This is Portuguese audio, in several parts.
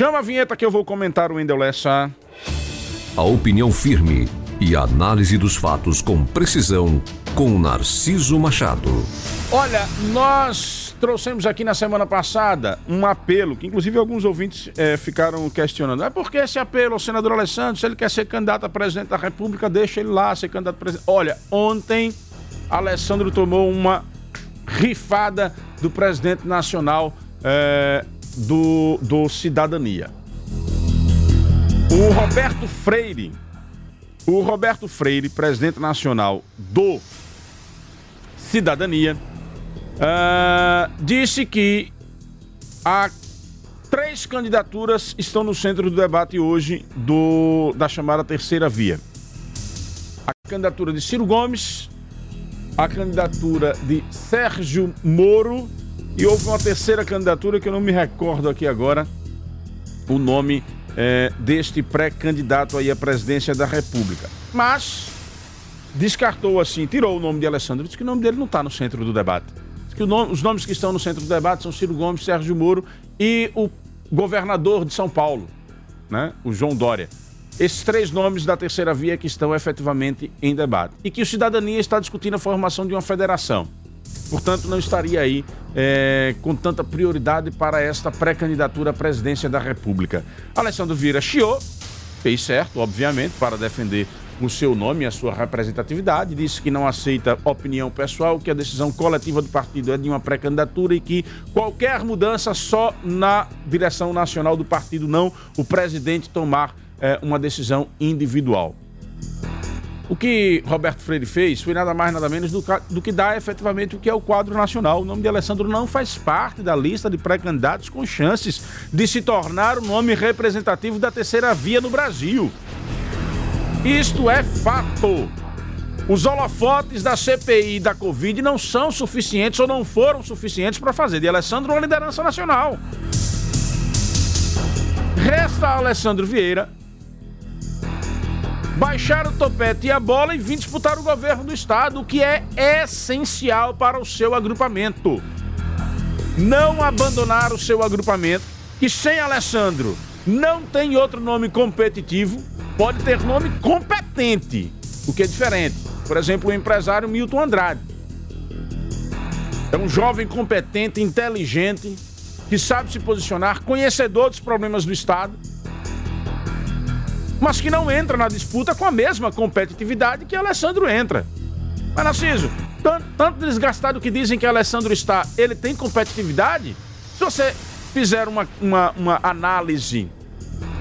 Chama a vinheta que eu vou comentar o Wendel Lessa. A opinião firme e a análise dos fatos com precisão com Narciso Machado. Olha, nós trouxemos aqui na semana passada um apelo, que inclusive alguns ouvintes é, ficaram questionando. É por que esse apelo ao senador Alessandro, se ele quer ser candidato a presidente da República, deixa ele lá ser candidato a presidente. Olha, ontem Alessandro tomou uma rifada do presidente nacional é, do, do Cidadania. O Roberto Freire, o Roberto Freire, presidente nacional do Cidadania, uh, disse que há três candidaturas estão no centro do debate hoje do, da chamada terceira via. A candidatura de Ciro Gomes, a candidatura de Sérgio Moro e houve uma terceira candidatura que eu não me recordo aqui agora o nome é, deste pré-candidato aí à presidência da República. Mas descartou assim, tirou o nome de Alessandro, disse que o nome dele não está no centro do debate. Diz que nome, os nomes que estão no centro do debate são Ciro Gomes, Sérgio Moro e o governador de São Paulo, né? o João Dória. Esses três nomes da terceira via que estão efetivamente em debate. E que o Cidadania está discutindo a formação de uma federação. Portanto, não estaria aí é, com tanta prioridade para esta pré-candidatura à presidência da República. Alessandro Vieira chiou, fez certo, obviamente, para defender o seu nome e a sua representatividade, disse que não aceita opinião pessoal, que a decisão coletiva do partido é de uma pré-candidatura e que qualquer mudança só na direção nacional do partido, não o presidente tomar é, uma decisão individual. O que Roberto Freire fez foi nada mais nada menos do, do, que dar efetivamente o que é o quadro nacional. O nome de Alessandro não faz parte da lista de pré-candidatos com chances de se tornar o nome representativo da terceira via no Brasil. Isto é fato. Os holofotes da CPI e da Covid não são suficientes ou não foram suficientes para fazer de Alessandro uma liderança nacional. Resta a Alessandro Vieira baixar o topete e a bola e vir disputar o governo do estado, o que é essencial para o seu agrupamento. Não abandonar o seu agrupamento, que sem Alessandro não tem outro nome competitivo, pode ter nome competente, o que é diferente. Por exemplo, o empresário Milton Andrade. É um jovem competente, inteligente, que sabe se posicionar, conhecedor dos problemas do Estado mas que não entra na disputa com a mesma competitividade que Alessandro entra. Mas, Narciso, tanto, tanto desgastado que dizem que Alessandro está, ele tem competitividade? Se você fizer uma, uma, uma análise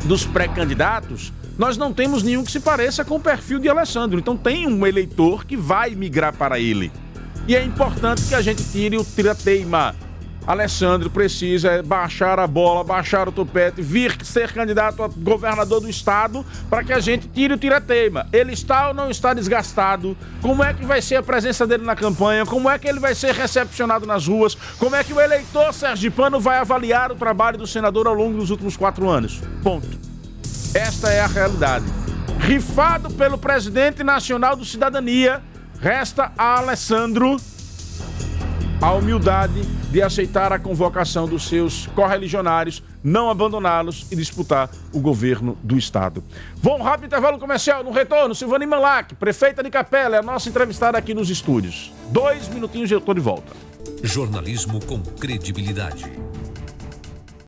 dos pré-candidatos, nós não temos nenhum que se pareça com o perfil de Alessandro. Então tem um eleitor que vai migrar para ele. E é importante que a gente tire o tira-teima Alessandro precisa baixar a bola, baixar o topete, vir ser candidato a governador do estado para que a gente tire o tira-teima. Ele está ou não está desgastado? Como é que vai ser a presença dele na campanha? Como é que ele vai ser recepcionado nas ruas? Como é que o eleitor sergipano vai avaliar o trabalho do senador ao longo dos últimos quatro anos? Ponto. Esta é a realidade. Rifado pelo presidente nacional do Cidadania, resta a Alessandro a humildade de aceitar a convocação dos seus correligionários, não abandoná-los e disputar o governo do Estado. Vamos rápido intervalo comercial. No retorno, Silvani Malac, prefeita de Capela, é a nossa entrevistada aqui nos estúdios. Dois minutinhos e eu estou de volta. Jornalismo com credibilidade.